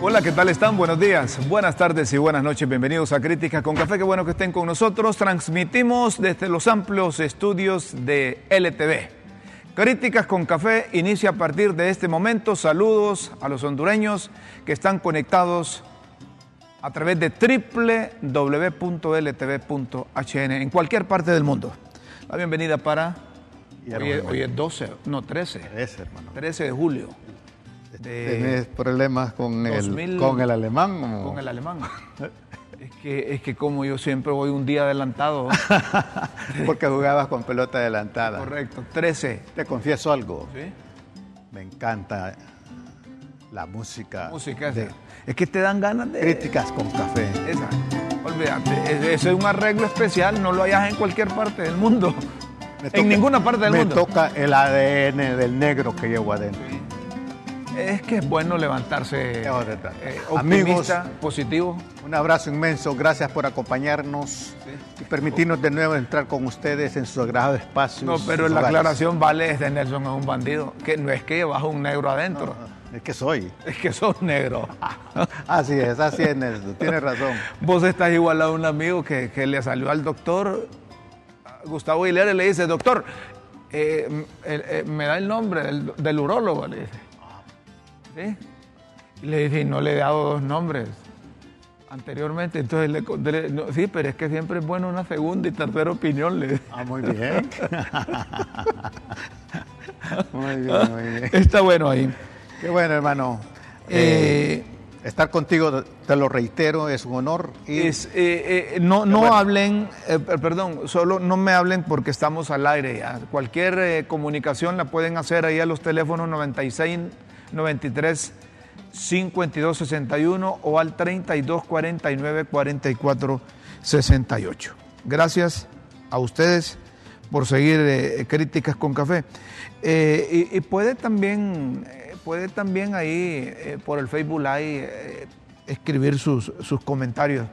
Hola, ¿qué tal están? Buenos días, buenas tardes y buenas noches. Bienvenidos a Críticas con Café. Qué bueno que estén con nosotros. Transmitimos desde los amplios estudios de LTV. Críticas con Café inicia a partir de este momento. Saludos a los hondureños que están conectados a través de www.ltv.hn en cualquier parte del mundo. La bienvenida para... Hoy hoy es 12, no 13. Ese, hermano. 13 de julio. De- ¿Tienes problemas con el, 2000 con el alemán? o? Con el alemán. Es que, es que como yo siempre voy un día adelantado. Porque jugabas con pelota adelantada. Correcto, 13. Te confieso algo. ¿Sí? Me encanta la música. Música de. Es que te dan ganas de... Críticas con café. Esa. Olvídate, es- ese es un arreglo especial, no lo hayas en cualquier parte del mundo. Me en ninguna parte del me mundo. toca el ADN del negro que llevo adentro. Es que es bueno levantarse eh, Amigos. optimista, positivo. Un abrazo inmenso, gracias por acompañarnos y permitirnos de nuevo entrar con ustedes en su sagrado espacio. No, pero la aclaración vale es de Nelson es un bandido, que no es que llevas un negro adentro, Es que soy. es que sos negro. Así es, así es, Nelson. Tienes razón. Vos estás igual a un amigo que, que le salió al doctor, Gustavo Aguilera, y le dice, doctor, eh, eh, eh, me da el nombre del, del urólogo, le dice. ¿Sí? Y le dice, y no le he dado dos nombres anteriormente, entonces le conté, no, sí, pero es que siempre es bueno una segunda y tercera opinión, le. Ah, muy bien. muy bien, muy bien. Está bueno ahí. Qué bueno, hermano. Eh, estar contigo, te lo reitero, es un honor. Y Es, eh, eh, no no bueno. hablen, eh, per- perdón, solo no me hablen porque estamos al aire. ya. Cualquier eh, comunicación la pueden hacer ahí a los teléfonos 96 93 52 61 o al 32 49 44 68. Gracias a ustedes por seguir eh, críticas con café. Eh, y, y puede también, eh, puede también ahí eh, por el Facebook Live eh, escribir sus, sus comentarios.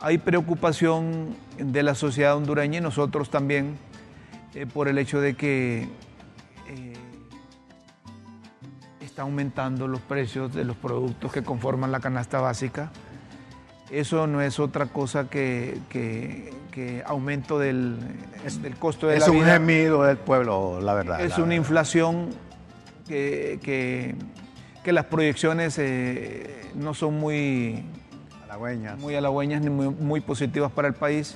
Hay preocupación de la sociedad hondureña y nosotros también por el hecho de que está aumentando los precios de los productos que conforman la canasta básica. Eso no es otra cosa que, que- que aumento del, del costo de es la un vida. gemido del pueblo, la verdad. Es la una verdad. inflación que, que- que las proyecciones eh, no son muy, Halagüeñas. muy halagüeñas ni muy, muy positivas para el país.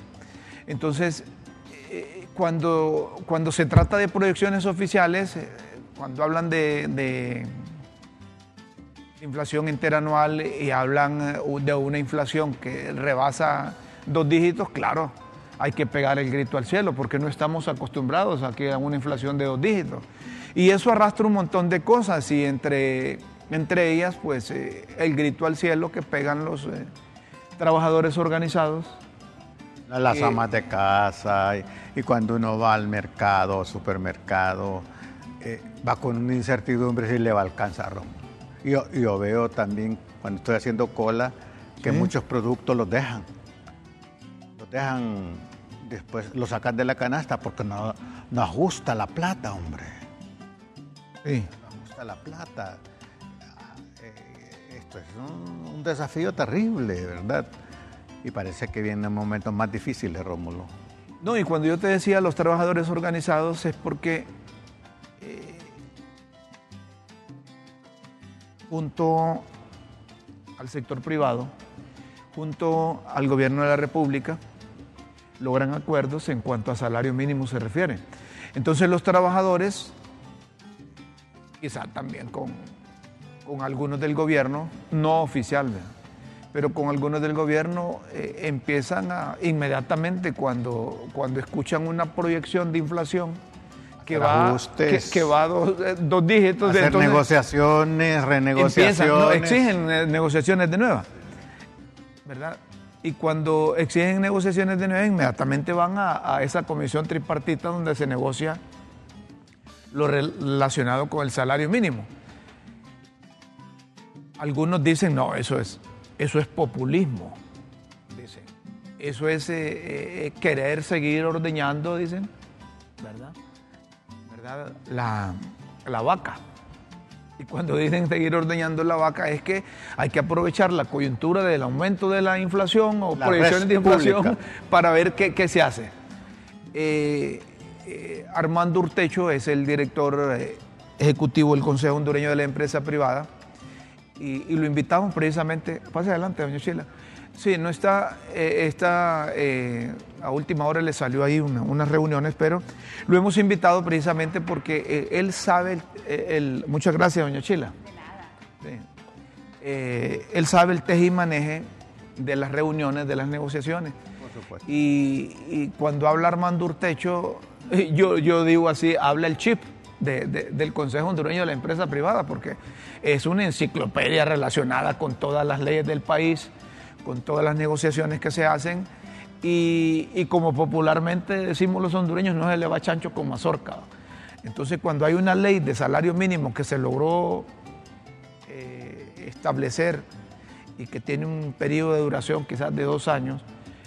Entonces, eh, cuando, cuando se trata de proyecciones oficiales, eh, cuando hablan de, de inflación interanual y hablan eh, de una inflación que rebasa dos dígitos, claro, hay que pegar el grito al cielo porque no estamos acostumbrados a que a una inflación de dos dígitos. Y eso arrastra un montón de cosas y entre, entre ellas, pues eh, el grito al cielo que pegan los eh, trabajadores organizados. Las que- amas de casa y, y cuando uno va al mercado, supermercado, eh, va con una incertidumbre si le va a alcanzar. Yo, yo veo también cuando estoy haciendo cola que muchos productos los dejan. Los dejan, después los sacan de la canasta porque no, no ajusta la plata, hombre. Sí. No ajusta la plata. Ah, eh, esto es un, un desafío terrible, ¿verdad? Y parece que vienen momentos más difíciles, Rómulo. No, y cuando yo te decía los trabajadores organizados es porque junto al sector privado, junto al gobierno de la República, logran acuerdos en cuanto a salario mínimo se refiere. Entonces los trabajadores, quizá también con, con algunos del gobierno, no oficial, pero con algunos del gobierno eh, empiezan a inmediatamente cuando, cuando escuchan una proyección de inflación que va, que, va dos, eh, dos dígitos. Hacer negociaciones, renegociaciones. exigen eh, negociaciones de nueva, ¿verdad? Y cuando exigen negociaciones de nueva, inmediatamente van a, a esa comisión tripartita donde se negocia lo relacionado con el salario mínimo. Algunos dicen, no, eso es, eso es populismo, dicen. Eso es eh, eh, querer seguir ordeñando, dicen, ¿verdad? ¿Verdad? La, la vaca. Y cuando dicen seguir ordeñando la vaca es que hay que aprovechar la coyuntura del aumento de la inflación o proyecciones de inflación para ver qué, qué se hace. Eh, eh, Armando Urtecho es el director eh, ejecutivo del Consejo Hondureño de la Empresa Privada y, lo invitamos precisamente, pase adelante, doña Sheila. Sí, no está, eh, está a última hora le salió ahí unas reuniones, pero lo hemos invitado precisamente porque él sabe, el, muchas gracias, doña Sheila. De nada. él sabe el teje y maneje de las reuniones, de las negociaciones. Y, y, cuando habla Armando Urtecho, yo, yo digo así, habla el chip del Consejo Hondureño de la Empresa Privada, porque es una enciclopedia relacionada con todas las leyes del país, con todas las negociaciones que se hacen, y, como popularmente decimos los hondureños, no se le va chancho con mazorca. Entonces, cuando hay una ley de salario mínimo que se logró eh, establecer y que tiene un periodo de duración quizás de dos años,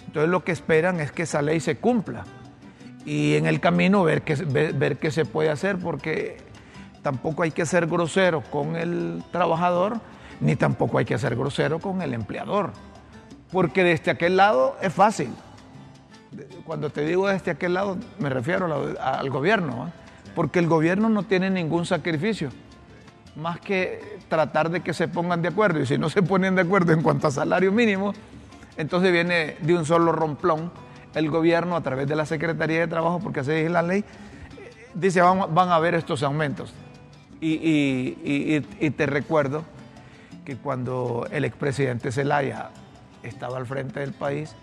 entonces lo que esperan es que esa ley se cumpla. Y en el camino ver qué, ver, qué se puede hacer, porque tampoco hay que ser grosero con el trabajador, ni tampoco hay que ser grosero con el empleador, porque desde aquel lado es fácil. Cuando te digo desde aquel lado, me refiero al gobierno, porque el gobierno no tiene ningún sacrificio, más que tratar de que se pongan de acuerdo, y si no se ponen de acuerdo en cuanto a salario mínimo, entonces viene de un solo romplón el gobierno a través de la Secretaría de Trabajo, porque así es la ley, dice van, a haber estos aumentos. Y, te recuerdo que cuando el expresidente Zelaya estaba al frente del país,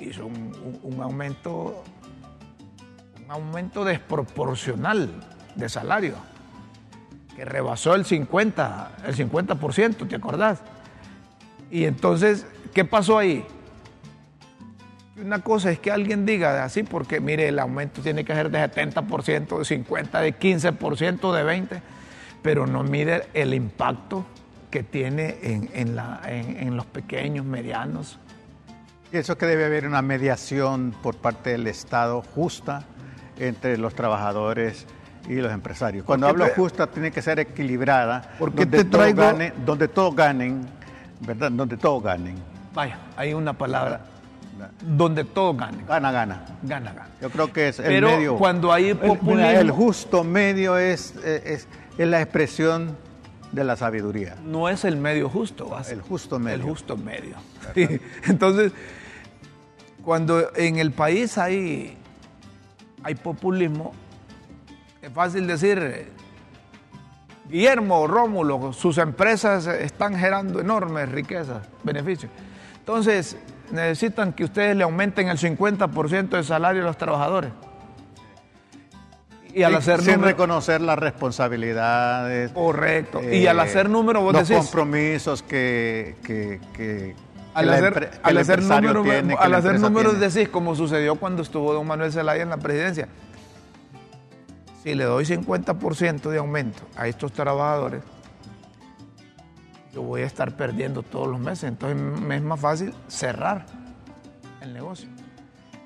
hizo un, aumento, un aumento desproporcional de salario, que rebasó el 50, el 50%, ¿te acordás? Y entonces, ¿qué pasó ahí? Una cosa es que alguien diga así, porque mire, el aumento tiene que ser de 70%, de 50%, de 15%, de 20%, pero no mide el impacto que tiene en, la, en, los pequeños, medianos. Pienso que debe haber una mediación por parte del Estado justa entre los trabajadores y los empresarios. Cuando hablo justa, tiene que ser equilibrada, porque donde, te traigo... donde todos ganen, ¿verdad? Donde todos ganen. Vaya, hay una palabra donde todo gane. Gana, gana. Gana, gana. Yo creo que es el medio. cuando hay populismo... El, justo medio es, es, la expresión de la sabiduría. No es el medio justo, El justo medio. El justo medio. Entonces, cuando en el país hay, hay populismo, es fácil decir, Guillermo, Rómulo, sus empresas están generando enormes riquezas, beneficios. Entonces, necesitan que ustedes le aumenten el 50% del salario a los trabajadores. Y al hacer sin reconocer las responsabilidades. Correcto. y al hacer número, vos los compromisos que, que, al hacer, al hacer, número, al hacer números decís, como sucedió cuando estuvo don Manuel Zelaya en la presidencia. Si le doy 50% de aumento a estos trabajadores, yo voy a estar perdiendo todos los meses. Entonces me es más fácil cerrar el negocio.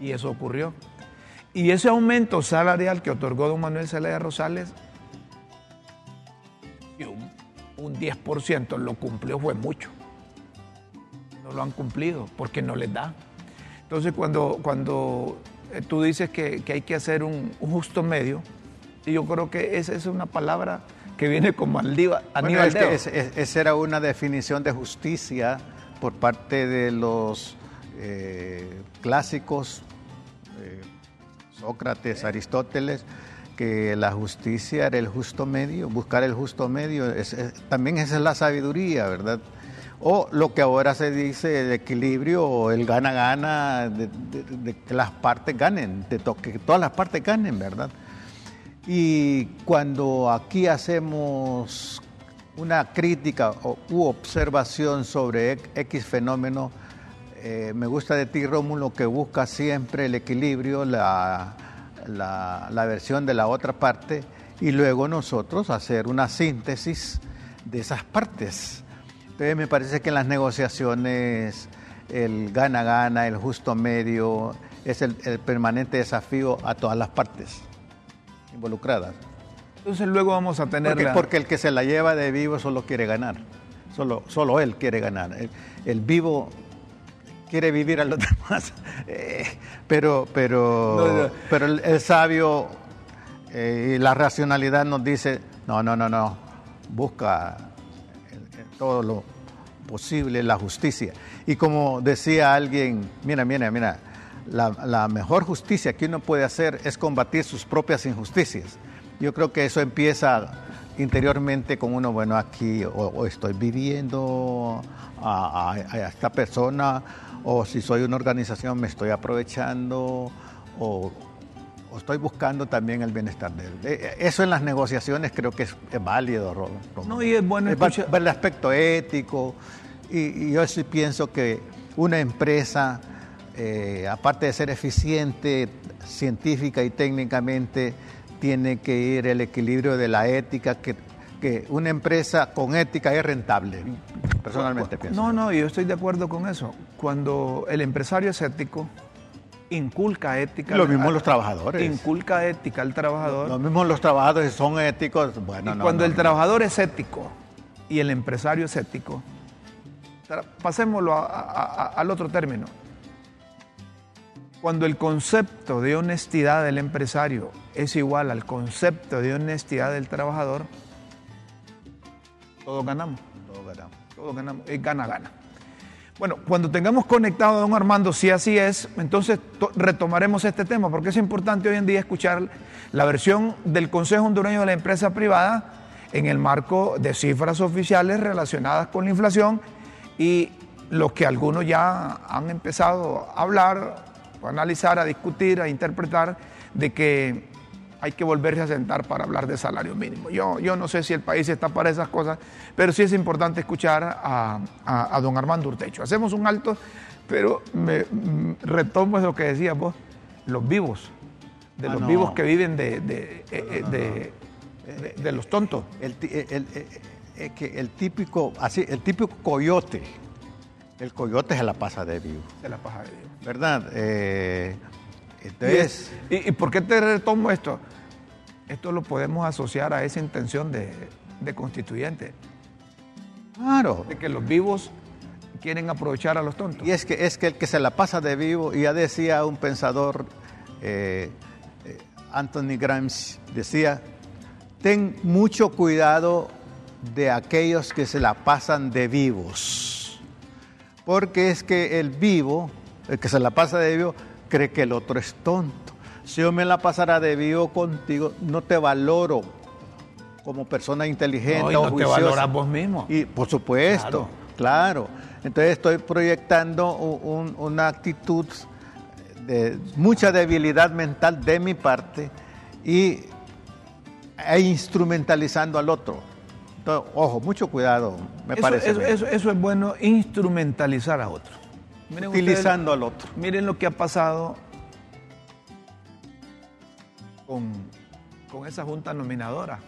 Y eso ocurrió. Y ese aumento salarial que otorgó don Manuel Zelaya Rosales, un, un 10% lo cumplió, fue mucho. No lo han cumplido porque no les da. Entonces cuando, cuando eh, tú dices que, hay que hacer un, un justo medio, y yo creo que esa es una palabra que viene como al Aníbal bueno, esa era una definición de justicia por parte de los eh, clásicos, eh, Sócrates, Aristóteles, que la justicia era el justo medio, buscar el justo medio, también esa es la sabiduría, ¿verdad? O lo que ahora se dice el equilibrio o el gana-gana, de, que las partes ganen, de que todas las partes ganen, ¿verdad? Y cuando aquí hacemos una crítica u observación sobre X fenómeno, eh, me gusta de ti, Rómulo, que busca siempre el equilibrio, la, la, versión de la otra parte, y luego nosotros hacer una síntesis de esas partes. Entonces me parece que en las negociaciones el gana-gana, el justo medio, es el, permanente desafío a todas las partes involucradas. Entonces luego vamos a tener... Porque, porque el que se la lleva de vivo solo quiere ganar, solo, solo él quiere ganar. el vivo quiere vivir a los demás. Eh, pero pero, pero el, sabio eh, y la racionalidad nos dice, no, no, no, no, busca todo lo posible la justicia. Y como decía alguien, mira, mira, mira, la, mejor justicia que uno puede hacer es combatir sus propias injusticias. Yo creo que eso empieza interiormente con uno, bueno, aquí o, estoy viviendo a, a, esta persona o si soy una organización me estoy aprovechando o, estoy buscando también el bienestar de él. Eh, eso en las negociaciones creo que es, válido, No, y es bueno el aspecto ético y, yo sí pienso que una empresa, eh, aparte de ser eficiente científica y técnicamente, tiene que ir el equilibrio de la ética, que, que una empresa con ética es rentable personalmente pienso. No, no, yo estoy de acuerdo con eso. Cuando el empresario es ético, inculca ética. Lo mismo los trabajadores. Inculca ética al trabajador. Lo mismo los trabajadores son éticos. Bueno, y cuando el trabajador es ético y el empresario es ético, pasémoslo al otro término. Cuando el concepto de honestidad del empresario es igual al concepto de honestidad del trabajador, todos ganamos. Todos ganamos todo ganamos, es gana, gana. Bueno, cuando tengamos conectado a don Armando, si así es, entonces retomaremos este tema, porque es importante hoy en día escuchar la versión del Consejo Hondureño de la Empresa Privada en el marco de cifras oficiales relacionadas con la inflación y lo que algunos ya han empezado a hablar, a analizar, a discutir, a interpretar, de que hay que volverse a sentar para hablar de salario mínimo. Yo, yo no sé si el país está para esas cosas, pero sí es importante escuchar a, don Armando Urtecho. Hacemos un alto, pero me, mm, retomo lo que decías vos, los vivos, de ah, los vivos que viven de, de, eh, de, los tontos. El, el, típico, así, el típico coyote, el coyote se la pasa de vivo. Se la pasa de vivo. ¿Verdad? Eh, entonces, ¿Y, por qué te retomo esto? Esto lo podemos asociar a esa intención de, constituyente. Claro. De que los vivos quieren aprovechar a los tontos. Y es que, es que el que se la pasa de vivo, y ya decía un pensador, eh, eh, Anthony Grimes, decía, ten mucho cuidado de aquellos que se la pasan de vivos. Porque es que el vivo, el que se la pasa de vivo, cree que el otro es tonto. Si yo me la pasara de vivo contigo, no te valoro como persona inteligente no, y no te valoras vos mismo. Y por supuesto, claro. Entonces estoy proyectando una actitud de mucha debilidad mental de mi parte y e instrumentalizando al otro. Entonces, ojo, mucho cuidado, me parece. Eso, eso, es bueno, instrumentalizar a otro utilizando al otro. Miren lo que ha pasado con, esa junta nominadora,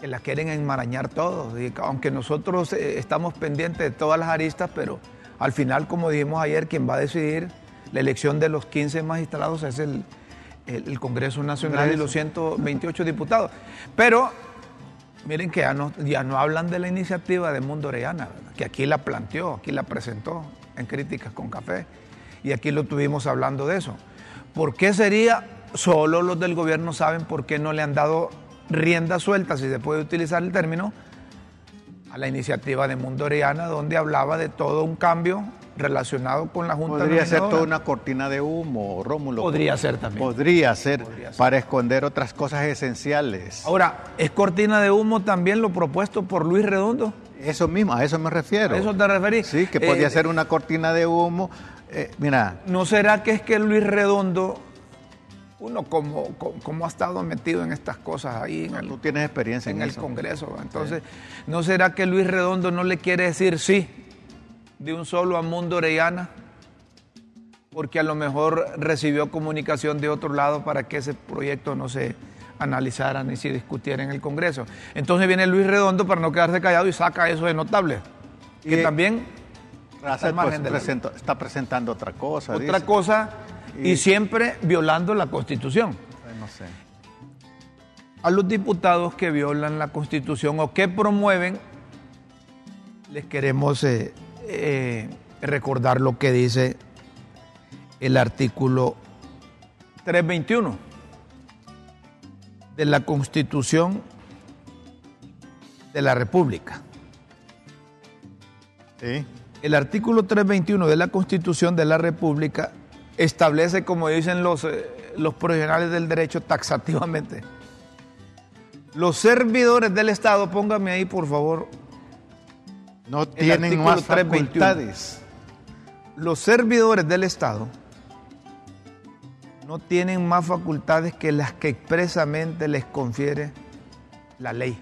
que la quieren enmarañar todos, aunque nosotros eh, estamos pendientes de todas las aristas, pero al final, como dijimos ayer, quien va a decidir la elección de los 15 magistrados es el, Congreso Nacional y los 128 diputados. Pero Miren que ya no, ya no hablan de la iniciativa de Mundo Orellana, que aquí la planteó, aquí la presentó en Críticas con Café, y aquí lo tuvimos hablando de eso. ¿Por qué sería, solo los del gobierno saben por qué no le han dado rienda suelta, si se puede utilizar el término, a la iniciativa de Mundo Orellana, donde hablaba de todo un cambio relacionado con la Junta Podría ser toda una cortina de humo, Rómulo. Podría ser también. Podría ser, para esconder otras cosas esenciales. Ahora, ¿es cortina de humo también lo propuesto por Luis Redondo? Eso mismo, a eso me refiero. ¿A eso te referís? Sí, que podría eh, ser una cortina de humo. Eh, mira. ¿No será que es que Luis Redondo uno como, como, ha estado metido en estas cosas ahí en el, tú tienes experiencia en, el Congreso. Entonces, ¿no será que Luis Redondo no le quiere decir sí de un solo a Mundo Orellana? Porque a lo mejor recibió comunicación de otro lado para que ese proyecto no se analizara ni se discutiera en el Congreso. Entonces viene Luis Redondo para no quedarse callado y saca eso de notable. Que también pues, está presentando otra cosa. Otra cosa y, siempre violando la Constitución. No sé. A los diputados que violan la Constitución o que promueven, les queremos eh, eh, recordar lo que dice el artículo 321 de la Constitución de la República. Sí. El artículo 321 de la Constitución de la República establece, como dicen los, eh, los profesionales del derecho, taxativamente. Los servidores del Estado, póngame ahí por favor. No tienen más facultades. Los servidores del Estado no tienen más facultades que las que expresamente les confiere la ley.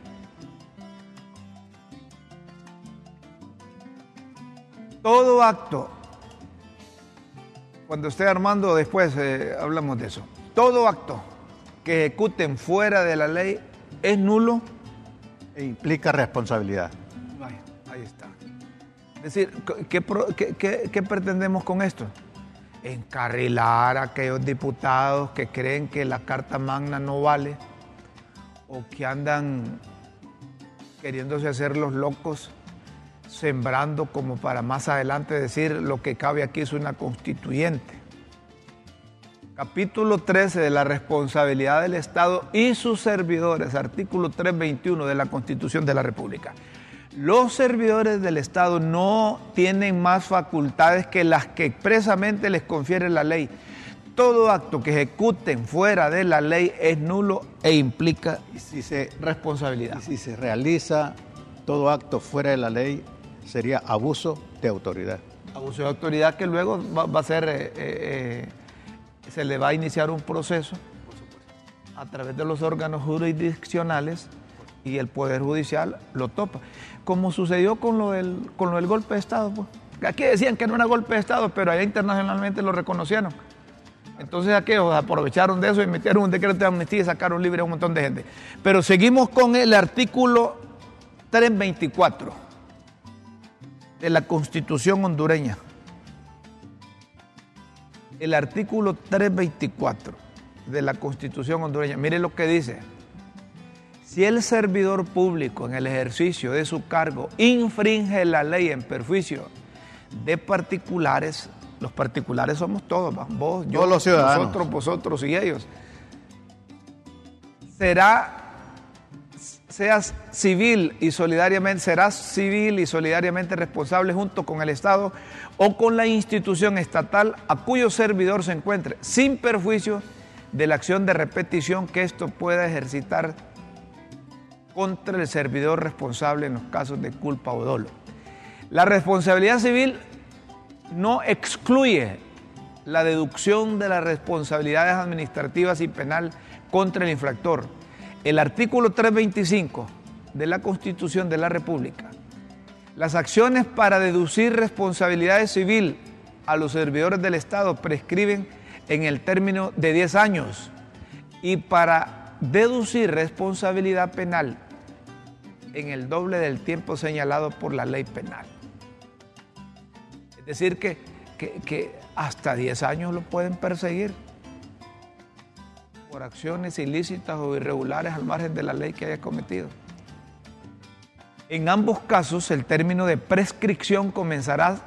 Todo acto cuando esté armando, después eh, hablamos de eso. Todo acto que ejecuten fuera de la ley es nulo. E implica responsabilidad. ahí está. Es decir, ¿qué, pretendemos con esto? Encarrilar a aquellos diputados que creen que la Carta Magna no vale o que andan queriéndose hacer los locos sembrando como para más adelante decir lo que cabe aquí es una constituyente. Capítulo 13 de la responsabilidad del Estado y sus servidores, artículo 321 de la Constitución de la República. Los servidores del Estado no tienen más facultades que las que expresamente les confiere la ley. Todo acto que ejecuten fuera de la ley es nulo e implica si se, responsabilidad. Y si se realiza todo acto fuera de la ley, sería abuso de autoridad. Abuso de autoridad que luego va, a ser, eh, eh, eh, se le va a iniciar un proceso a través de los órganos jurisdiccionales y el Poder Judicial lo topa. Como sucedió con lo del, con lo del golpe de Estado. Pues. Aquí decían que no era golpe de Estado, pero allá internacionalmente lo reconocieron. Entonces aquellos aprovecharon de eso y metieron un decreto de amnistía y sacaron libre a un montón de gente. Pero seguimos con el artículo 324 de la Constitución hondureña. El artículo 324 de la Constitución hondureña. Mire lo que dice. Si el servidor público en el ejercicio de su cargo infringe la ley en perjuicio de particulares, los particulares somos todos, vos, yo, los ciudadanos. nosotros, vosotros y ellos, será seas civil y solidariamente, serás civil y solidariamente responsable junto con el Estado o con la institución estatal a cuyo servidor se encuentre, sin perjuicio de la acción de repetición que esto pueda ejercitar contra el servidor responsable en los casos de culpa o dolo. La responsabilidad civil no excluye la deducción de las responsabilidades administrativas y penal contra el infractor el artículo 325 de la Constitución de la República, las acciones para deducir responsabilidades civil a los servidores del Estado prescriben en el término de 10 años. Y para deducir responsabilidad penal en el doble del tiempo señalado por la ley penal. Es decir, que, que hasta 10 años lo pueden perseguir acciones ilícitas o irregulares al margen de la ley que haya cometido. En ambos casos, el término de prescripción comenzará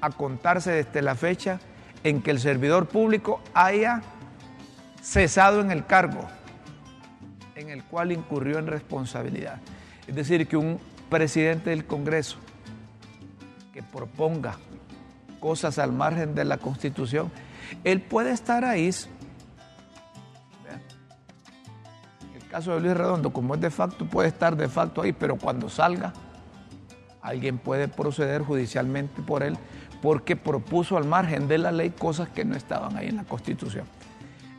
a contarse desde la fecha en que el servidor público haya cesado en el cargo en el cual incurrió en responsabilidad. Es decir, que un presidente del Congreso que proponga cosas al margen de la Constitución, él puede estar ahí. El caso de Luis Redondo, como es de facto, puede estar de facto ahí, pero cuando salga, alguien puede proceder judicialmente por él porque propuso al margen de la ley cosas que no estaban ahí en la Constitución.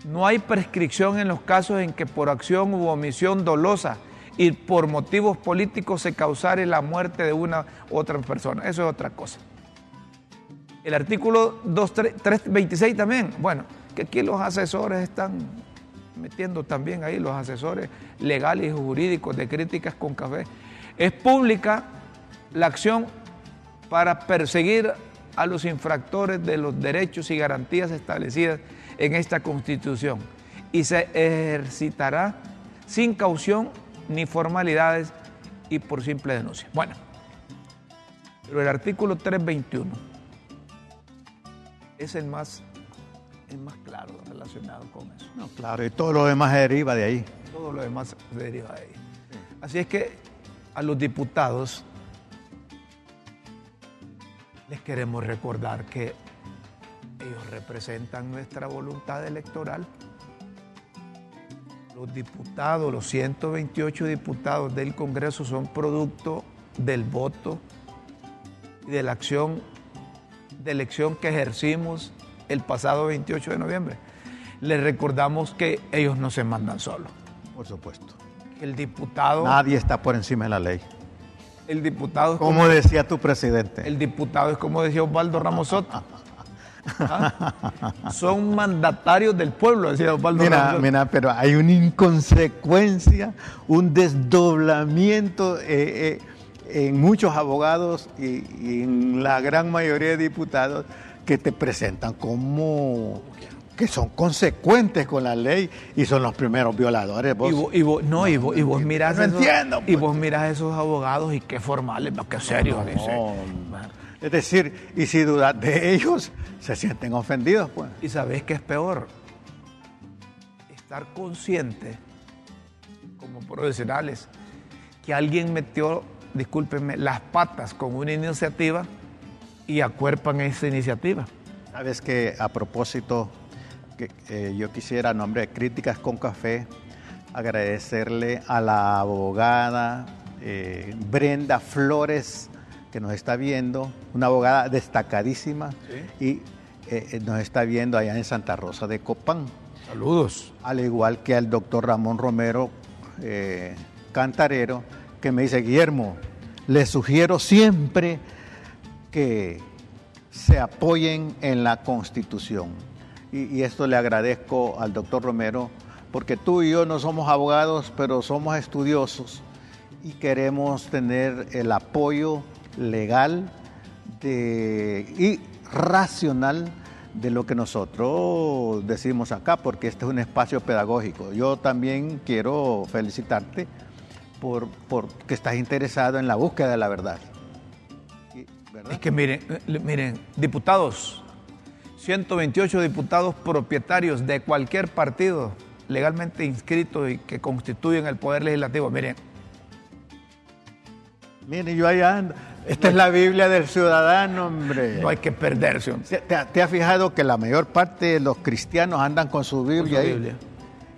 No hay prescripción en los casos en que por acción u omisión dolosa y por motivos políticos se causare la muerte de una u otra persona. Eso es otra cosa. El artículo 326 también, bueno, que aquí los asesores están metiendo también ahí, los asesores legales y jurídicos de críticas con café. Es pública la acción para perseguir a los infractores de los derechos y garantías establecidas en esta Constitución y se ejercitará sin caución ni formalidades y por simple denuncia. Bueno, pero el artículo 321 es el más, el más claro relacionado con eso. No, claro, y todo lo demás deriva de ahí. Todo lo demás deriva de ahí. Así es que a los diputados les queremos recordar que ellos representan nuestra voluntad electoral. Los diputados, los 128 diputados del Congreso son producto del voto y de la acción de elección que ejercimos el pasado 28 de noviembre. Les recordamos que ellos no se mandan solos. Por supuesto. El diputado... Nadie está por encima de la ley. El diputado... como, decía tu presidente. El diputado es como decía Osvaldo Ramos Soto. ¿Ah? Son mandatarios del pueblo, decía Osvaldo mira, Mira, pero hay una inconsecuencia, un desdoblamiento eh, eh, en muchos abogados y, en la gran mayoría de diputados que te presentan como que son consecuentes con la ley y son los primeros violadores. Y vos, no, y vos, y vos mirás esos, Y pues. vos mirás a esos abogados y qué formales, qué serios. es decir, y si dudas de ellos, se sienten ofendidos. pues. Y sabés qué es peor, estar consciente como profesionales que alguien metió, discúlpenme, las patas con una iniciativa y acuerpan esa iniciativa. Sabes que a propósito que eh, yo quisiera, en nombre de Críticas con Café, agradecerle a la abogada eh, Brenda Flores, que nos está viendo, una abogada destacadísima y eh, nos está viendo allá en Santa Rosa de Copán. Saludos. Al igual que al doctor Ramón Romero Cantarero, que me dice, Guillermo, le sugiero siempre que se apoyen en la Constitución y, esto le agradezco al doctor Romero, porque tú y yo no somos abogados, pero somos estudiosos y queremos tener el apoyo legal y racional de lo que nosotros decimos acá, porque este es un espacio pedagógico. Yo también quiero felicitarte por, que estás interesado en la búsqueda de la verdad. Es que miren, miren, diputados, 128 diputados propietarios de cualquier partido legalmente inscrito y que constituyen el Poder Legislativo. Miren. Miren, yo allá ando. Esta es la Biblia del ciudadano, hombre. No hay que perderse. ¿Te, has fijado que la mayor parte de los cristianos andan con su Biblia? Biblia.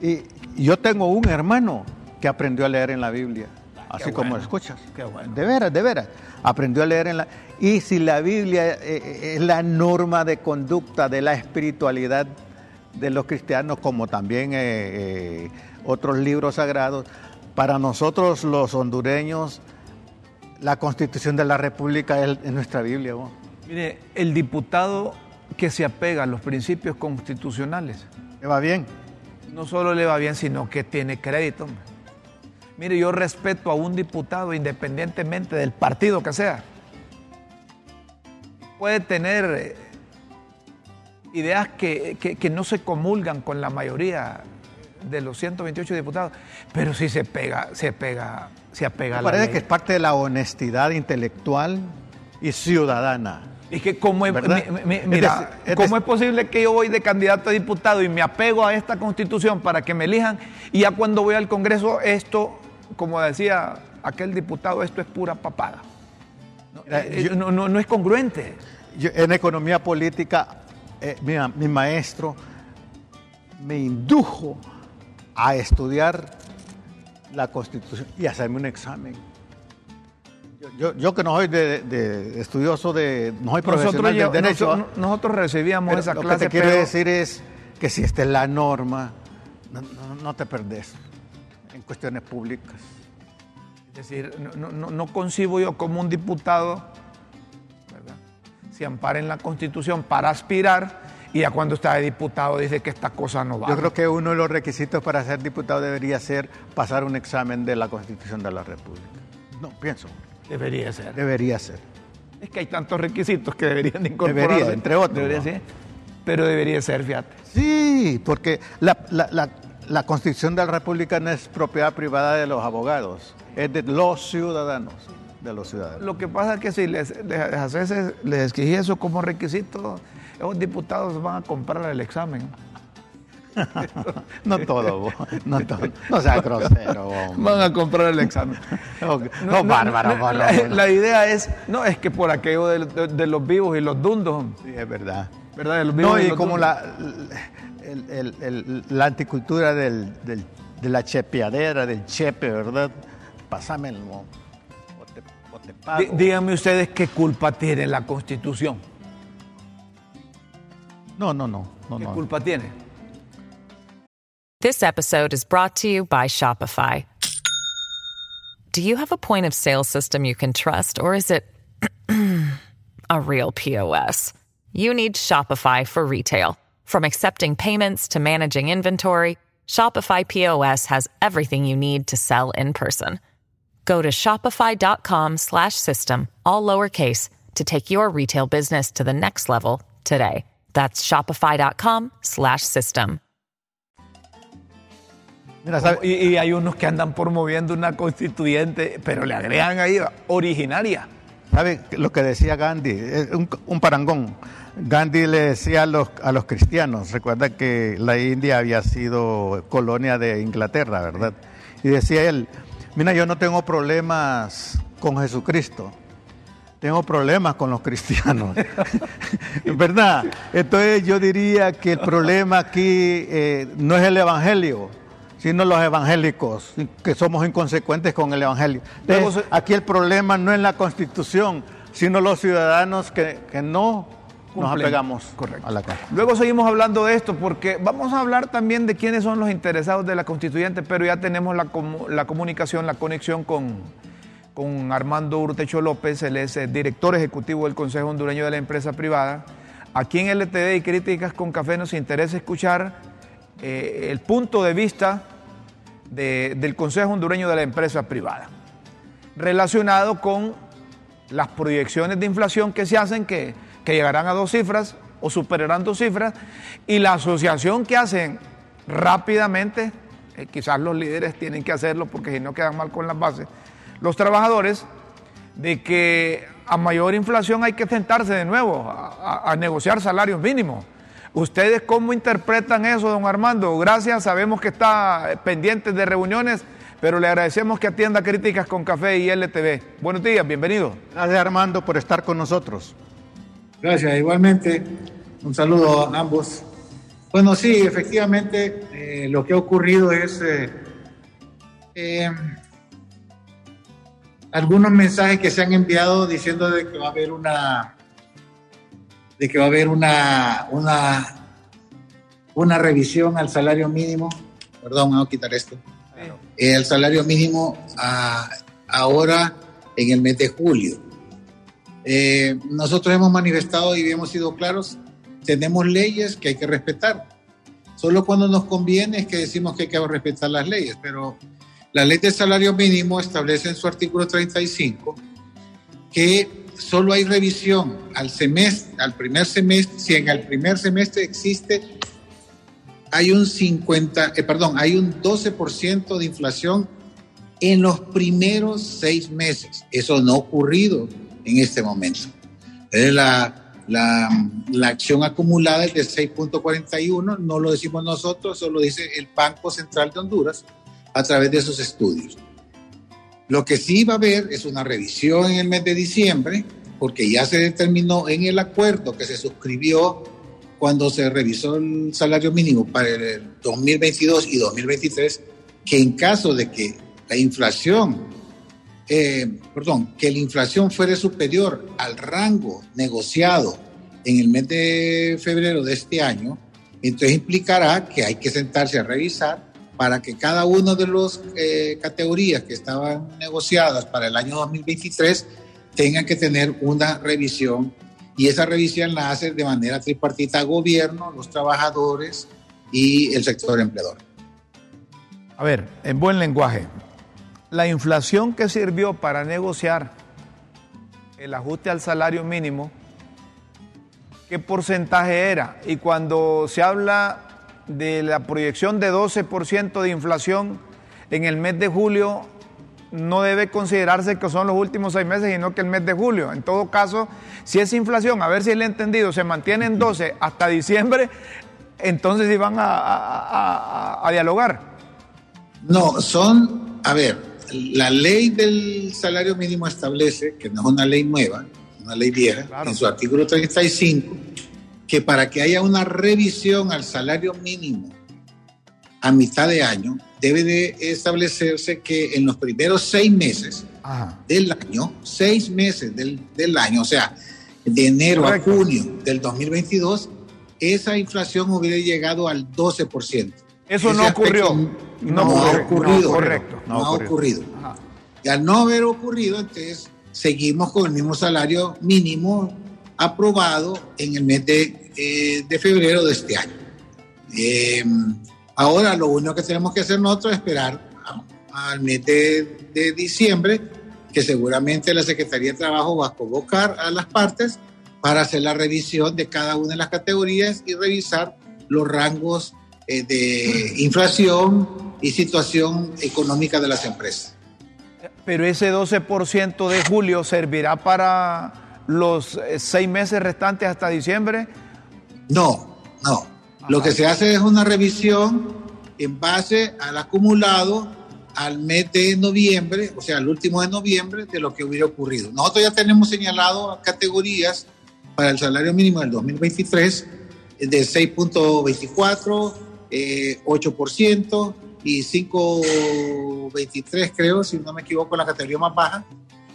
Y, yo tengo un hermano que aprendió a leer en la Biblia, así como lo escuchas. Qué bueno. De veras, de veras. Aprendió a leer en la... Y si la Biblia eh, eh, es la norma de conducta de la espiritualidad de los cristianos, como también eh, otros libros sagrados, para nosotros los hondureños, la constitución de la República es, nuestra Biblia. Mire, el diputado que se apega a los principios constitucionales. ¿Le va bien? No solo le va bien, sino que tiene crédito. Mire, yo respeto a un diputado independientemente del partido que sea. Puede tener eh, ideas que, no se comulgan con la mayoría de los 128 diputados, pero sí se pega, se pega, se apega a la Parece que es parte de la honestidad intelectual y ciudadana. Es que como es, mira, ¿cómo es posible que yo voy de candidato a diputado y me apego a esta constitución para que me elijan y ya cuando voy al Congreso esto, como decía aquel diputado, esto es pura papada. No, eh, no, no, es congruente. en economía política, eh, mi maestro me indujo a estudiar la constitución y hacerme un examen. Yo, yo, que no soy de, estudioso de, no soy profesional nosotros, del derecho. Nosotros, nosotros recibíamos esa clase. Lo que te quiero decir es que si esta es la norma, no, te perdés cuestiones públicas. Es decir, no, concibo yo como un diputado, ¿verdad? si ampara en la Constitución para aspirar y ya cuando está de diputado dice que esta cosa no va. Yo creo que uno de los requisitos para ser diputado debería ser pasar un examen de la Constitución de la República. No, pienso. Debería ser. Debería ser. Es que hay tantos requisitos que deberían de incorporar. Debería, entre otros. Debería ser, pero debería ser, fíjate. Sí, porque la, la, Constitución de la República no es propiedad privada de los abogados, es de los ciudadanos. De los ciudadanos. Lo que pasa es que si les, les, les eso como requisito, los diputados van a comprar el examen. no todo, no todo. No sea grosero. Van a comprar el examen. no, bárbaro, La, idea es, no, es que por aquello de, los vivos y los dundos. Sí, es verdad. ¿Verdad? no, y, como la, la anticultura del, de la chepeadera, del chepe, ¿verdad? Pásame el... O Díganme ustedes qué culpa tiene la Constitución. No, no, no. no ¿Qué culpa tiene? This episode is brought to you by Shopify. Do you have a point of sale system you can trust, or is it a real POS? You need Shopify for retail. From accepting payments to managing inventory, Shopify POS has everything you need to sell in person. Go to shopify.com/system all lowercase to take your retail business to the next level today. That's shopify.com slash system. y, hay unos que andan promoviendo una constituyente, pero le agregan ahí originaria. ¿Sabe lo que decía Gandhi? Un, un, parangón. Gandhi le decía a los, a los cristianos, recuerda que la India había sido colonia de Inglaterra, ¿verdad? Y decía él, mira, yo no tengo problemas con Jesucristo, tengo problemas con los cristianos, ¿verdad? Entonces yo diría que el problema aquí eh, no es el Evangelio, sino los evangélicos, que somos inconsecuentes con el Evangelio. Entonces, aquí el problema no es la Constitución, sino los ciudadanos que, no nos apegamos a la Constitución. Luego seguimos hablando de esto porque vamos a hablar también de quiénes son los interesados de la constituyente, pero ya tenemos la, la comunicación, la conexión con con Armando Urtecho López, él es el director ejecutivo del Consejo Hondureño de la Empresa Privada. Aquí en LTD y Críticas con Café nos interesa escuchar eh, el punto de vista del Consejo Hondureño de la Empresa Privada, relacionado con las proyecciones de inflación que se hacen, que, llegarán a dos cifras o superarán dos cifras, y la asociación que hacen rápidamente, eh, quizás los líderes tienen que hacerlo porque si no quedan mal con las bases, los trabajadores de que a mayor inflación hay que sentarse de nuevo a, negociar salarios mínimos. ¿Ustedes cómo interpretan eso, don Armando? Gracias, sabemos que está pendiente de reuniones, pero le agradecemos que atienda críticas con Café y LTV. Buenos días, bienvenido. Gracias Armando por estar con nosotros. Gracias, igualmente. Un saludo a ambos. Bueno, sí, efectivamente, eh, lo que ha ocurrido es... Eh, eh, algunos mensajes que se han enviado diciendo de que va a haber una de que va a haber una una una revisión al salario mínimo perdón vamos a quitar esto eh, el salario mínimo ahora en el mes de julio eh, nosotros hemos manifestado y hemos sido claros tenemos leyes que hay que respetar solo cuando nos conviene es que decimos que hay que respetar las leyes pero la ley de salario mínimo establece en su artículo 35 que solo hay revisión al semestre, al primer semestre, si en el primer semestre existe, hay un 50, eh, perdón, hay un 12% de inflación en los primeros seis meses. Eso no ha ocurrido en este momento. La, la, la acción acumulada es de 6.41, no lo decimos nosotros, solo dice el Banco Central de Honduras, a través de esos estudios. Lo que sí va a haber es una revisión en el mes de diciembre, porque ya se determinó en el acuerdo que se suscribió cuando se revisó el salario mínimo para el 2022 y 2023, que en caso de que la inflación, eh, perdón, que la inflación fuera superior al rango negociado en el mes de febrero de este año, entonces implicará que hay que sentarse a revisar para que cada una de las eh, categorías que estaban negociadas para el año 2023 tengan que tener una revisión y esa revisión la hace de manera tripartita gobierno, los trabajadores y el sector empleador. A ver, en buen lenguaje, la inflación que sirvió para negociar el ajuste al salario mínimo, ¿qué porcentaje era? Y cuando se habla de la proyección de 12% de inflación en el mes de julio no debe considerarse que son los últimos seis meses, sino que el mes de julio. En todo caso, si esa inflación, a ver si le he entendido, se mantiene en 12 hasta diciembre, entonces van a, a dialogar. No, son, a ver, la ley del salario mínimo establece, que no es una ley nueva, una ley vieja, en su artículo 35, que para que haya una revisión al salario mínimo a mitad de año, debe de establecerse que en los primeros seis meses del año, seis meses del, del, año, o sea, de enero a junio del 2022, esa inflación hubiera llegado al 12%. Eso no ocurrió. No, ha ocurrido. correcto. No, ha ocurrido. Y al no haber ocurrido, entonces seguimos con el mismo salario mínimo aprobado en el mes de, eh, de febrero de este año. Eh, ahora lo único que tenemos que hacer nosotros es esperar al mes de, de, diciembre, que seguramente la Secretaría de Trabajo va a convocar a las partes para hacer la revisión de cada una de las categorías y revisar los rangos eh, de inflación y situación económica de las empresas. Pero ese 12% de julio servirá para los eh, seis meses restantes hasta diciembre? No, no. Lo que se hace es una revisión en base al acumulado al mes de noviembre, o sea, al último de noviembre, de lo que hubiera ocurrido. Nosotros ya tenemos señalado categorías para el salario mínimo del 2023 de 6.24, 8% eh, y 5.23, creo, si no me equivoco, la categoría más baja.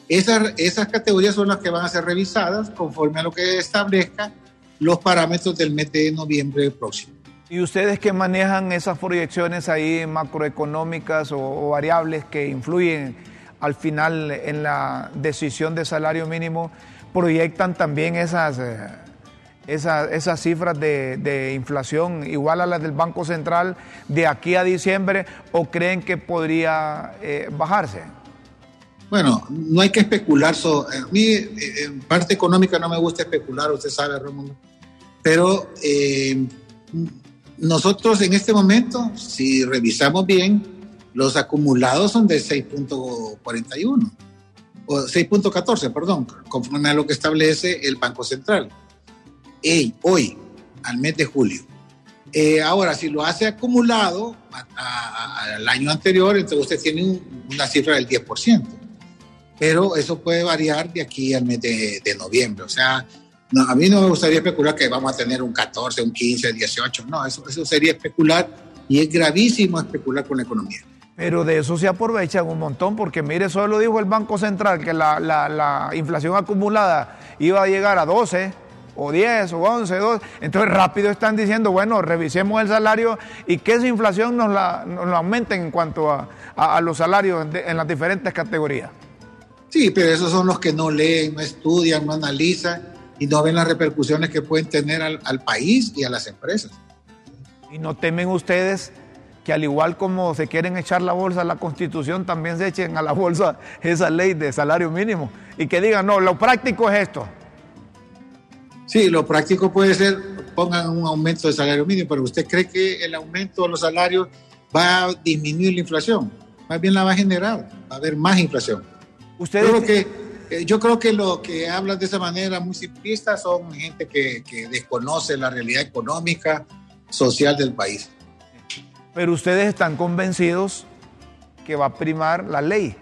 Esas, esas categorías son las que van a ser revisadas conforme a lo que establezca los parámetros del mes de noviembre próximo. ¿Y ustedes que manejan esas proyecciones ahí macroeconómicas o, variables que influyen al final en la decisión de salario mínimo, proyectan también esas, eh, esas, cifras de, de, inflación igual a las del Banco Central de aquí a diciembre o creen que podría eh, bajarse? Bueno, no hay que especular. a mí, eh, en parte económica, no me gusta especular, usted sabe, Ramón. Pero eh, nosotros en este momento, si revisamos bien, los acumulados son de 6.41 o 6.14, perdón, conforme a lo que establece el Banco Central. Hoy, al mes de julio. Eh, ahora, si lo hace acumulado al año anterior, entonces usted tiene una cifra del 10% pero eso puede variar de aquí al mes de, noviembre. O sea, a mí no me gustaría especular que vamos a tener un 14, un 15, 18. No, eso, eso sería especular y es gravísimo especular con la economía. Pero de eso se aprovechan un montón, porque mire, eso lo dijo el Banco Central, que la, la, inflación acumulada iba a llegar a 12 o 10 o 11, 12. Entonces rápido están diciendo, bueno, revisemos el salario y que esa inflación nos la, nos la aumenten en cuanto a, a, los salarios en las diferentes categorías. Sí, pero esos son los que no leen, no estudian, no analizan y no ven las repercusiones que pueden tener al, país y a las empresas. ¿Y no temen ustedes que al igual como se quieren echar la bolsa a la constitución, también se echen a la bolsa esa ley de salario mínimo y que digan, no, lo práctico es esto? Sí, lo práctico puede ser, pongan un aumento de salario mínimo, pero ¿usted cree que el aumento de los salarios va a disminuir la inflación? Más bien la va a generar, va a haber más inflación. Ustedes... Yo creo que, eh, yo creo que lo que hablan de esa manera muy simplista son gente que, que desconoce la realidad económica, social del país. Pero ustedes están convencidos que va a primar la ley.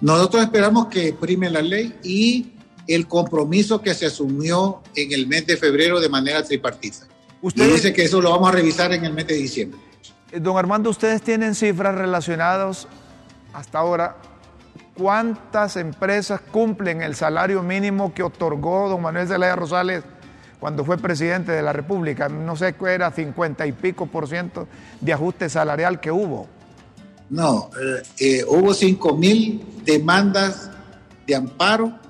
Nosotros esperamos que prime la ley y el compromiso que se asumió en el mes de febrero de manera tripartita. Usted dice que eso lo vamos a revisar en el mes de diciembre. Eh, don Armando, ustedes tienen cifras relacionadas hasta ahora. ¿Cuántas empresas cumplen el salario mínimo que otorgó don Manuel Zelaya Rosales cuando fue presidente de la República? No sé qué era, 50 y pico por ciento de ajuste salarial que hubo. No, eh, eh, hubo 5 mil demandas de amparo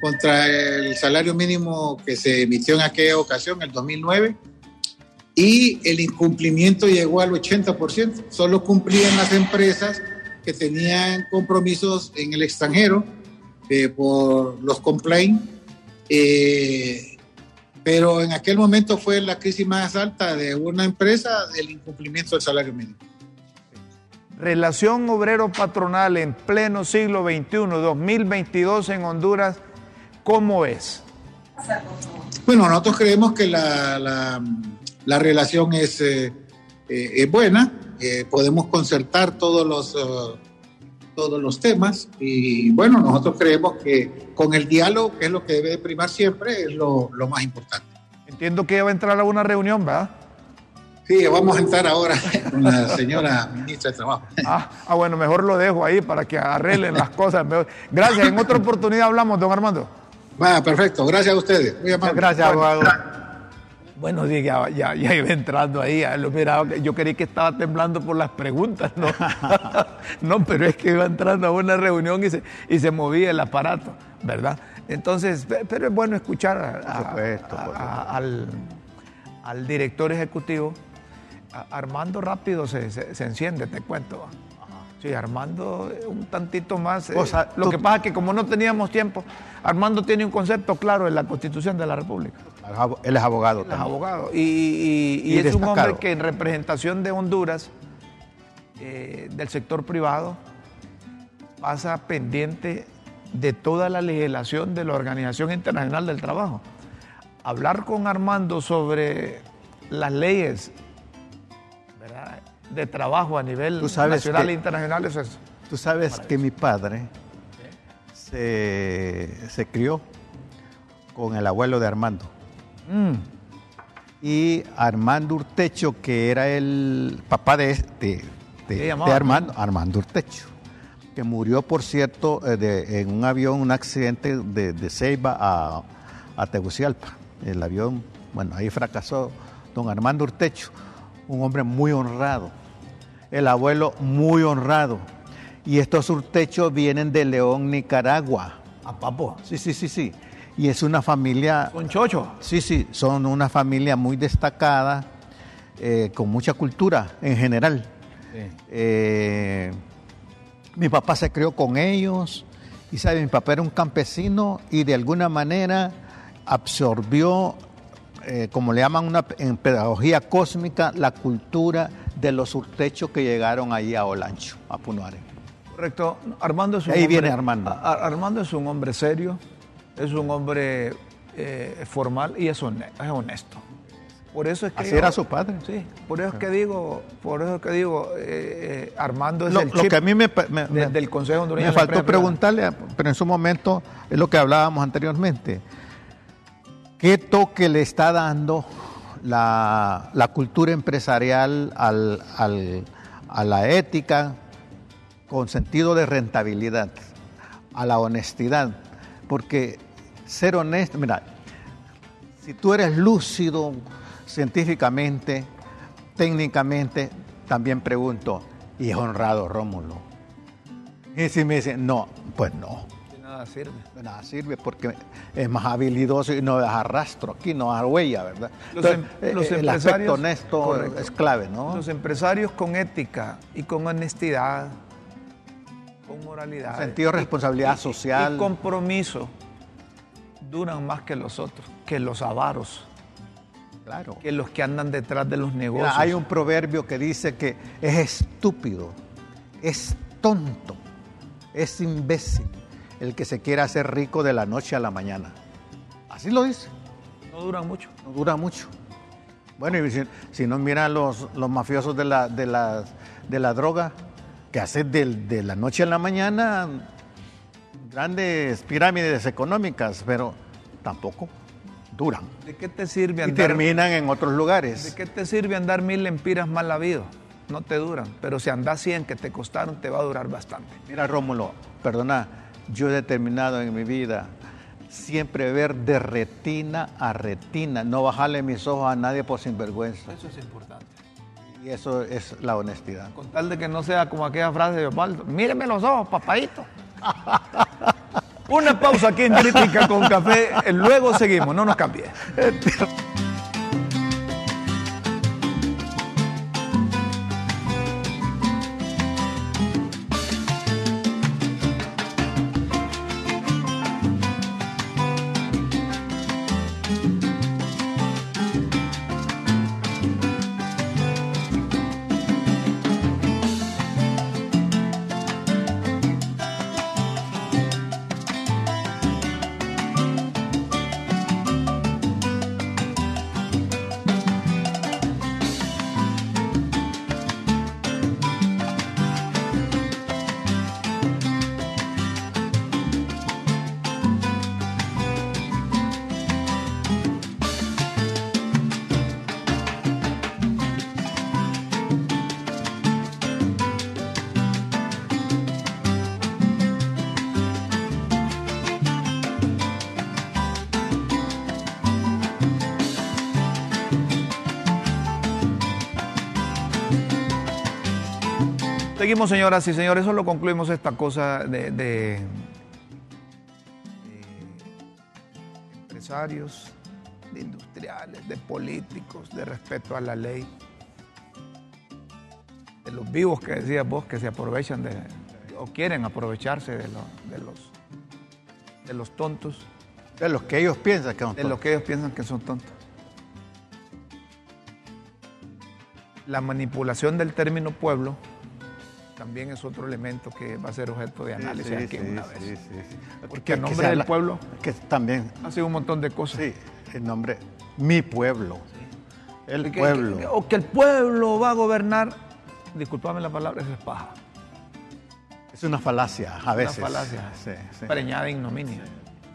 contra el salario mínimo que se emitió en aquella ocasión, el 2009, y el incumplimiento llegó al 80%. Solo cumplían las empresas que tenían compromisos en el extranjero eh, por los complaints, eh, pero en aquel momento fue la crisis más alta de una empresa del incumplimiento del salario mínimo. Relación obrero-patronal en pleno siglo XXI, 2022 en Honduras ¿Cómo es? Bueno, nosotros creemos que la, la, relación es, eh, eh, es buena, eh, podemos concertar todos los, todos los temas y bueno, nosotros creemos que con el diálogo, que es lo que debe primar siempre, es lo, lo más importante. Entiendo que va a entrar a una reunión, ¿verdad? Sí, vamos a entrar ahora con la señora ministra de Trabajo. Ah, ah, bueno, mejor lo dejo ahí para que arreglen las cosas. Gracias. En otra oportunidad hablamos, don Armando. Va, perfecto. Gracias a ustedes. Gracias, abogado. Bueno, ya, ya, ya, iba entrando ahí. yo creí que estaba temblando por las preguntas, ¿no? no, pero es que iba entrando a una reunión y se, y se movía el aparato, ¿verdad? Entonces, pero es bueno escuchar al, al, director ejecutivo. Armando rápido se, se enciende, te cuento. Sí, Armando un tantito más. Eh, lo que pasa es que como no teníamos tiempo, Armando tiene un concepto claro en la Constitución de la República. Él es abogado. Él es abogado. Y, es un hombre que en representación de Honduras, eh, del sector privado, pasa pendiente de toda la legislación de la Organización Internacional del Trabajo. Hablar con Armando sobre las leyes de trabajo a nivel nacional e internacional es eso. Tú sabes que mi padre se, crió con el abuelo de Armando. Mm. Y Armando Urtecho, que era el papá de, de, Armando, Armando Urtecho, que murió, por cierto, eh, en un avión, un accidente de, de Ceiba a, a Tegucigalpa. El avión, bueno, ahí fracasó don Armando Urtecho, un hombre muy honrado, el abuelo muy honrado. Y estos surtechos vienen de León, Nicaragua. ¿A Papo? Sí, sí, sí, sí. Y es una familia... ¿Con chocho? Sí, sí, son una familia muy destacada, eh, con mucha cultura en general. Eh, mi papá se crió con ellos y sabe, mi papá era un campesino y de alguna manera absorbió, eh, como le llaman una, en pedagogía cósmica, la cultura de los surtechos que llegaron ahí a Olancho, a Punuare. Correcto. Armando es un Ahí viene Armando. Armando es un hombre serio, es un hombre eh, formal y es honesto. Por eso es que Así era su padre. Sí, por eso es que digo, por eso que digo, eh, Armando es el chip lo que a mí me, del Consejo Hondureño. Me faltó preguntarle, pero en su momento es lo que hablábamos anteriormente. ¿Qué toque le está dando la, cultura empresarial a la ética con sentido de rentabilidad, a la honestidad. Porque ser honesto, mira, si tú eres lúcido científicamente, técnicamente, también pregunto, ¿y es honrado Rómulo? Y si me dicen, no, pues no nada sirve. nada sirve porque es más habilidoso y no deja rastro aquí, no deja huella, ¿verdad? Los, em- eh, el aspecto honesto es clave, ¿no? Los empresarios con ética y con honestidad, con moralidad. Sentido de responsabilidad social. Y compromiso duran más que los otros, que los avaros. Claro. Que los que andan detrás de los negocios. hay un proverbio que dice que es estúpido, es tonto, es imbécil el que se quiera hacer rico de la noche a la mañana. Así lo dice. No dura mucho. No dura mucho. Bueno, y si, no miran los, los mafiosos de la, de, la, de la droga, que hace de la noche a la mañana grandes pirámides económicas, pero tampoco duran. ¿De qué te sirve andar? Y terminan en otros lugares. ¿De qué te sirve andar mil empiras mal habido? No te duran. Pero si andas 100 que te costaron, te va a durar bastante. Mira, Rómulo, perdona, yo he determinado en mi vida siempre ver de retina a retina, no bajarle mis ojos a nadie por sinvergüenza. Eso es importante. Y eso es la honestidad. Con tal de que no sea como aquella frase de Osvaldo, míreme los ojos, papadito. Una pausa aquí en Crítica con Café, luego seguimos, no nos cambie. Seguimos, señoras y señores, solo concluimos esta cosa de, empresarios, de industriales, de políticos, de respeto a la ley, de los vivos que decías vos que se aprovechan de, o quieren aprovecharse de, de los, de los tontos. De los que ellos piensan que son tontos. De los que ellos piensan que son tontos. La manipulación del término pueblo también es otro elemento que va a ser objeto de análisis aquí una vez. Porque el nombre del pueblo que también hace un montón de cosas. Sí, el nombre, mi pueblo. El pueblo. o que el pueblo va a gobernar, disculpame la palabra, eso es paja. Es una falacia a veces. Una falacia. Preñada de ignominia.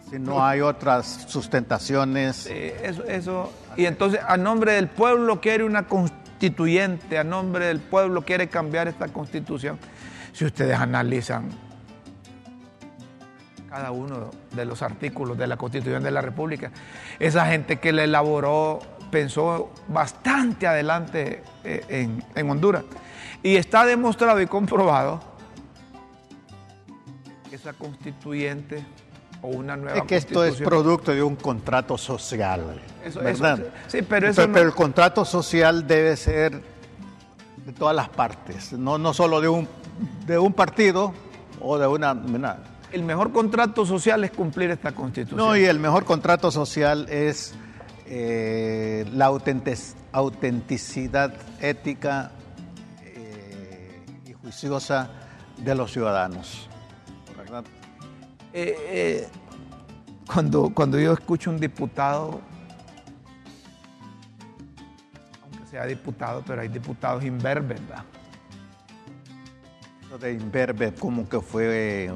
Si no hay otras sustentaciones. eso, eso. Y entonces, a nombre del pueblo quiere una constitución constituyente a nombre del pueblo quiere cambiar esta constitución. Si ustedes analizan cada uno de los artículos de la constitución de la República, esa gente que la elaboró pensó bastante adelante eh, en, en Honduras. Y está demostrado y comprobado que esa constituyente una nueva Es que esto es producto de un contrato social, ¿verdad? sí, pero eso pero, el contrato social debe ser de todas las partes, no, no solo de un, de un partido o de una, El mejor contrato social es cumplir esta constitución. No, y el mejor contrato social es eh, la autenticidad ética eh, y juiciosa de los ciudadanos. ¿verdad? Eh, eh, cuando, cuando yo escucho un diputado, aunque sea diputado, pero hay diputados imberbes, ¿verdad? Lo de imberbe como que fue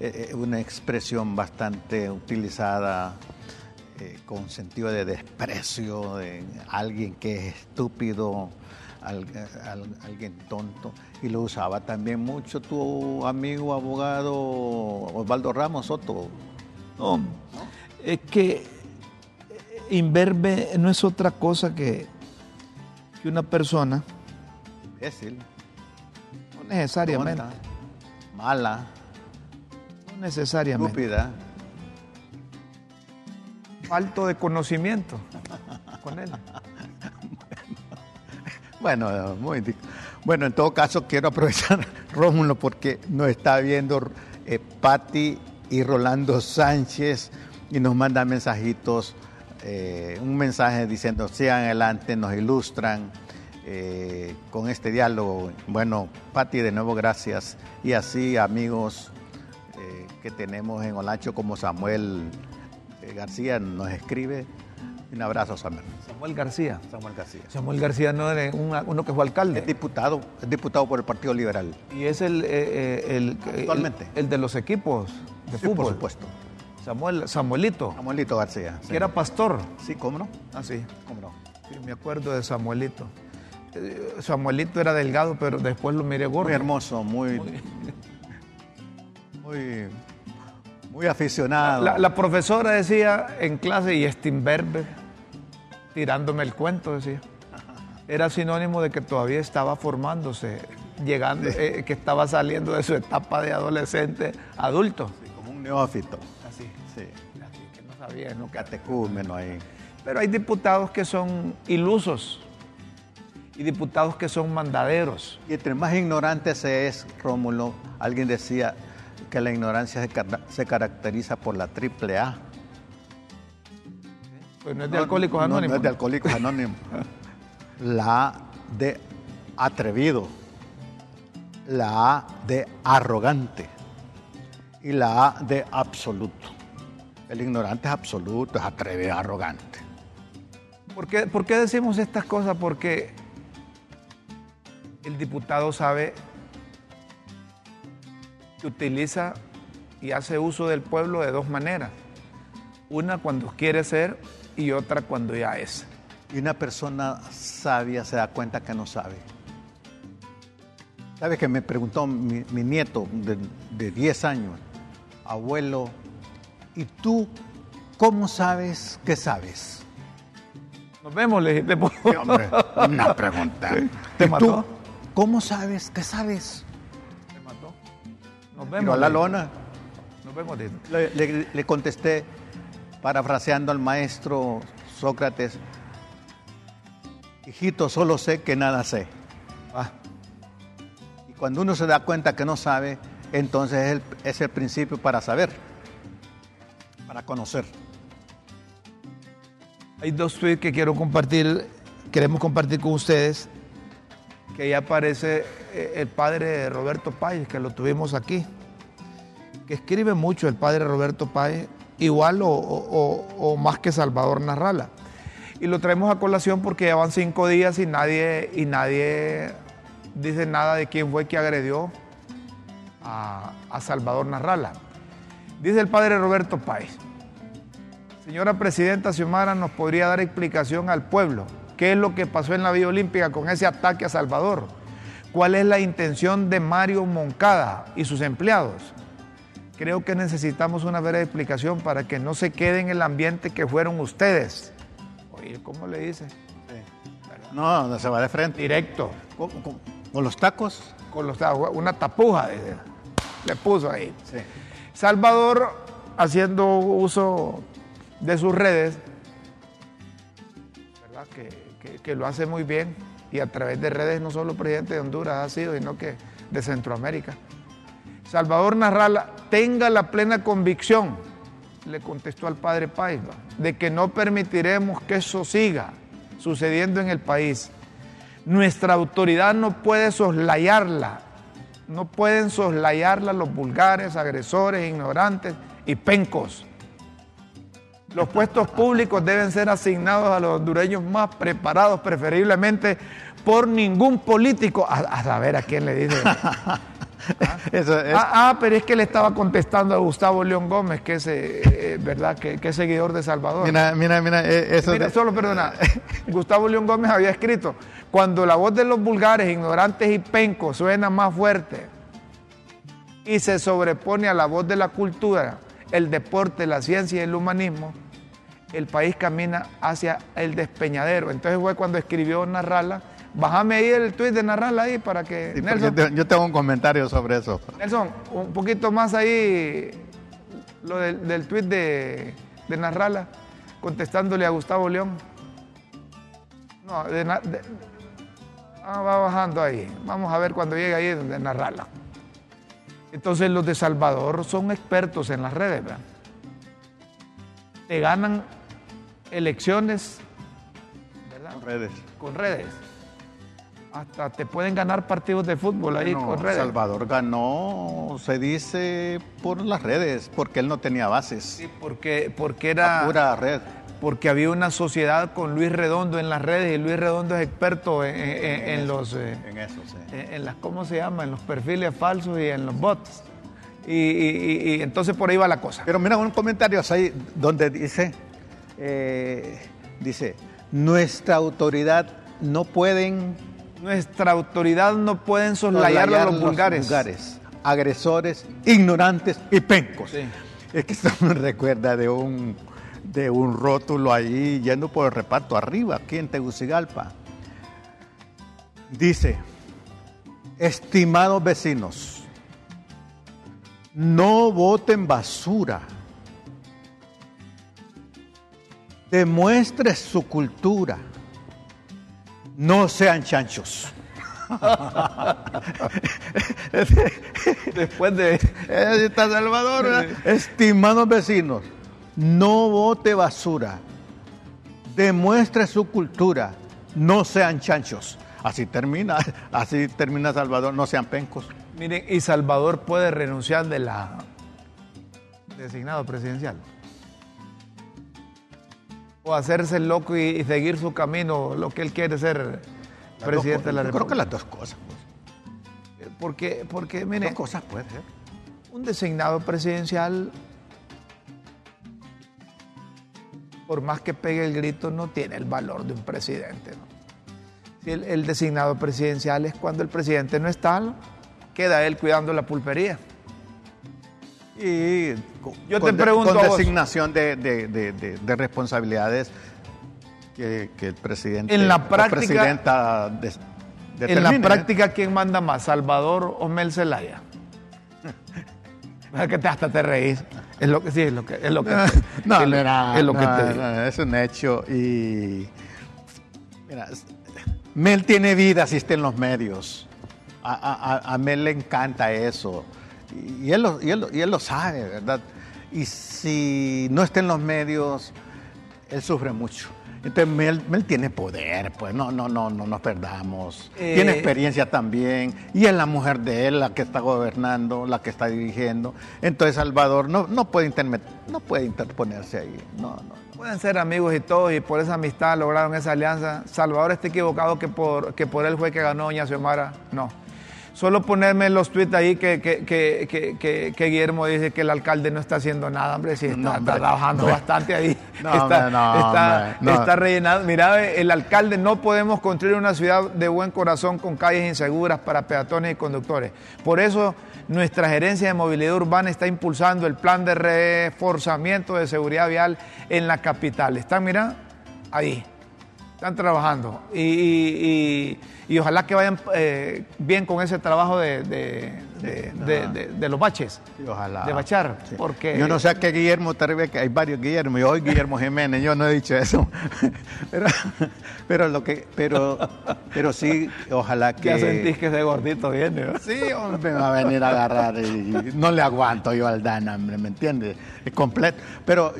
eh, una expresión bastante utilizada con sentido de desprecio de alguien que es estúpido, alguien tonto y lo usaba también mucho tu amigo abogado Osvaldo Ramos Soto. No, es que imberbe no es otra cosa que, que una persona. Imbécil. No necesariamente. mala. No necesariamente. Estúpida. Falto de conocimiento con él. Bueno, muy bueno, en todo caso quiero aprovechar Rómulo porque nos está viendo eh, Patti y Rolando Sánchez y nos mandan mensajitos, eh, un mensaje diciendo sigan adelante, nos ilustran eh, con este diálogo. Bueno, Patti, de nuevo gracias. Y así amigos que tenemos en Olancho como Samuel García nos escribe Un abrazo, Samuel. Samuel García. Samuel García. Samuel García no es un- uno que fue alcalde. Es diputado, es diputado por el Partido Liberal. Y es el, eh, eh, el, Actualmente. el, el de los equipos de Sí, fútbol. por supuesto. Samuel, Samuelito, Samuelito García. sí. que era pastor. Sí, ¿cómo no? Ah, sí. ¿Cómo no? Sí, me acuerdo de Samuelito. Eh, Samuelito era delgado, pero después lo miré gordo. Muy hermoso, muy. Muy. Muy aficionado. La, la profesora decía en clase, y Stimberber, tirándome el cuento, decía. Era sinónimo de que todavía estaba formándose, llegando, eh, que estaba saliendo de su etapa de adolescente adulto. Sí, como un neófito. Así, Sí. así que no sabía, ¿no? Catecúmeno ahí. Pero hay diputados que son ilusos y diputados que son mandaderos. Y entre más ignorante se es, Rómulo, alguien decía que la ignorancia se, car- se caracteriza por la triple A. Pues no es de Alcohólicos no, Anónimos. No es de Alcohólicos Anónimos. La A de atrevido. La A de arrogante. Y la A de absoluto. El ignorante es absoluto, es atrevido, arrogante. ¿Por qué, por qué decimos estas cosas? Porque el diputado sabe que utiliza y hace uso del pueblo de dos maneras. Una cuando quiere ser y otra cuando ya es. Y una persona sabia se da cuenta que no sabe. ¿Sabes que me preguntó mi, mi nieto de, de 10 años, abuelo, ¿y tú cómo sabes que sabes? Nos vemos, le dije. Hombre, una pregunta. ¿Te ¿Y mató? tú cómo sabes que sabes? Tiró vemos. a la lona. Nos vemos. Le, le- le contesté, parafraseando al maestro Sócrates, hijito, solo sé que nada sé. Ah, Y cuando uno se da cuenta que no sabe, entonces es el, es el principio para saber, para conocer. Hay dos tweets que quiero compartir, queremos compartir con ustedes, que ya aparece eh, el padre Roberto Páez, que lo tuvimos aquí, que escribe mucho el padre Roberto Páez, igual o, más que Salvador Narrala. Y lo traemos a colación porque ya van cinco días y nadie, y nadie dice nada de quién fue que agredió a, a Salvador Narrala. Dice el padre Roberto Páez. Señora Presidenta Xiomara, ¿nos podría dar explicación al pueblo? ¿Qué es lo que pasó en la Vía Olímpica con ese ataque a Salvador? ¿Cuál es la intención de Mario Moncada y sus empleados? Creo que necesitamos una breve explicación para que no se quede en el ambiente que fueron ustedes. Oye, ¿cómo le dice? No, no se va de frente. Directo, ¿Con, con- con los tacos? con los, una tapuja, dice. le puso ahí. Sí. Salvador, haciendo uso de sus redes, ¿verdad? Que, que- que lo hace muy bien y a través de redes no solo presidente de Honduras ha sido, sino que de Centroamérica. Salvador Narrala, tenga la plena convicción, le contestó al padre Paiva, de que no permitiremos que eso siga sucediendo en el país. Nuestra autoridad no puede soslayarla, no pueden soslayarla los vulgares, agresores, ignorantes y pencos. Los puestos públicos deben ser asignados a los hondureños más preparados, preferiblemente por ningún político. A, a saber a quién le dice. Eso es- Ah, ah, pero es que le estaba contestando a Gustavo León Gómez, que es, eh, eh, ¿verdad? Que, que es seguidor de Salvador. mira, mira, mira, eh, eso Mira, de- solo perdona. Gustavo León Gómez había escrito, cuando la voz de los vulgares, ignorantes y pencos suena más fuerte y se sobrepone a la voz de la cultura, el deporte, la ciencia y el humanismo, el país camina hacia el despeñadero. Entonces fue cuando escribió Narrala. Bájame ahí el tuit de Narrala ahí para que... Sí, Nelson, yo, te- yo tengo un comentario sobre eso. Nelson, un poquito más ahí lo del, del tuit de, de Narrala, contestándole a Gustavo León. No, de, de- ah, va bajando ahí. Vamos a ver cuando llegue ahí donde Narrala. Entonces los de Salvador son expertos en las redes, ¿verdad? Te ganan elecciones, ¿verdad? Redes. Con redes. Hasta te pueden ganar partidos de fútbol ahí Bueno, con redes. Salvador ganó, se dice, por las redes, porque él no tenía bases. Sí, porque, porque era, pura red. porque había una sociedad con Luis Redondo en las redes y Luis Redondo es experto en, los... Eh, en eso, sí. En, las, ¿cómo se llama? En los perfiles falsos y en los bots. Y, entonces por ahí va la cosa. Pero mira, un comentario ahí donde dice, eh, dice, nuestra autoridad no pueden... Nuestra autoridad no pueden soslayar, a los, vulgares. vulgares. agresores, ignorantes y pencos. Es que esto me recuerda de un, de un rótulo ahí yendo por el reparto arriba, aquí en Tegucigalpa. Dice, estimados vecinos, no voten basura. Demuestre su cultura. No sean chanchos. Después de esta Salvador, estimados vecinos, no vote basura. Demuestre su cultura. No sean chanchos. Así termina, así termina Salvador, no sean pencos. Miren, y Salvador puede renunciar de la designado presidencial. O hacerse loco y, seguir su camino, lo que él quiere ser presidente de la República. Creo que las dos cosas. Pues. Porque, porque, mire. Dos cosas puede ser. Un designado presidencial, por más que pegue el grito, no tiene el valor de un presidente. El, el designado presidencial es cuando el presidente no está, queda él cuidando la pulpería. Y yo te pregunto. Con designación de, responsabilidades que, el presidente en la práctica, presidenta En la práctica, ¿quién manda más, Salvador o Mel Zelaya? que te, hasta te reís. Es lo que sí, es lo que es lo que no, es, lo que te digo. es un hecho y mira, Mel tiene vida si está en los medios. A, Mel le encanta eso. Y él, lo, y, él, lo sabe, ¿verdad? Y si no está en los medios, él sufre mucho. Entonces Mel, tiene poder, pues no, no, no, no nos perdamos. tiene eh, experiencia también. Y es la mujer de él la que está gobernando, la que está dirigiendo. Entonces Salvador no, no, puede, no puede interponerse ahí. No, no. Pueden ser amigos y todos, y por esa amistad lograron esa alianza. Salvador está equivocado que por, que por él fue que ganó Doña Xiomara. No. Solo ponerme los tweets ahí que, que, Guillermo dice que el alcalde no está haciendo nada, hombre, sí está, trabajando bastante ahí. está, está, rellenado. Mira, el alcalde no podemos construir una ciudad de buen corazón con calles inseguras para peatones y conductores. Por eso nuestra gerencia de movilidad urbana está impulsando el plan de reforzamiento de seguridad vial en la capital. ¿Están, mira? Ahí. Están trabajando. y y ojalá que vayan eh, bien con ese trabajo de, de, los baches. ojalá. De bachar. Porque... Yo no sé a qué Guillermo, tal vez que hay varios Guillermo, yo hoy Guillermo Jiménez, yo no he dicho eso. pero, pero, lo que, pero, pero sí, ojalá que. Ya sentís que ese gordito viene. Sí, hombre, me va a venir a agarrar y no le aguanto yo al Dan, hombre, ¿me entiendes? Es completo. Pero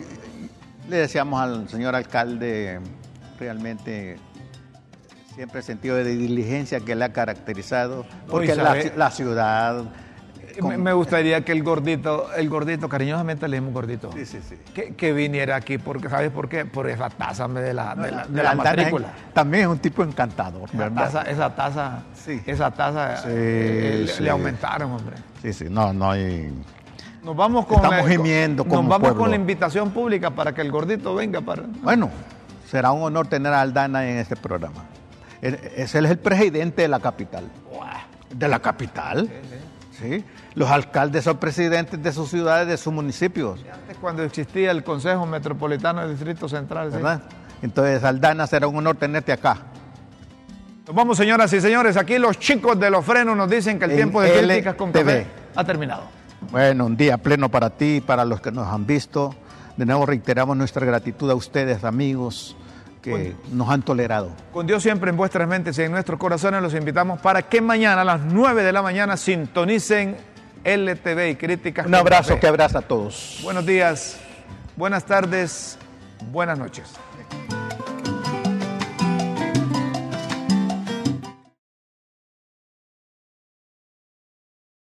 le decíamos al señor alcalde realmente siempre el sentido de diligencia que le ha caracterizado, porque la, ciudad... Me gustaría que el gordito, el gordito, cariñosamente le decimos gordito, sí, sí, sí. Que, viniera aquí, porque ¿sabes por qué? Por esa taza de la, de la, matrícula. también es un tipo encantador, ¿verdad? esa taza, esa taza eh, le, aumentaron, hombre. Sí, sí, no, no hay... Nos vamos con, Estamos gimiendo Nos vamos con la invitación pública para que el gordito venga para... Bueno, será un honor tener a Aldana en este programa. Ese es el presidente de la capital. De la capital. Sí, Los alcaldes son presidentes de sus ciudades, de sus municipios. Antes cuando existía el Consejo Metropolitano del Distrito Central. ¿Verdad? Entonces, Aldana, será un honor tenerte acá. Nos vamos, señoras y señores. Aquí los chicos de los frenos nos dicen que el tiempo de críticas con café ha terminado. Bueno, un día pleno para ti y para los que nos han visto. De nuevo reiteramos nuestra gratitud a ustedes, amigos que nos han tolerado. Con Dios siempre en vuestras mentes y en nuestros corazones los invitamos para que mañana a las 9 de la mañana sintonicen LTV y Críticas. Un abrazo que abraza a todos. Buenos días, buenas tardes, buenas noches.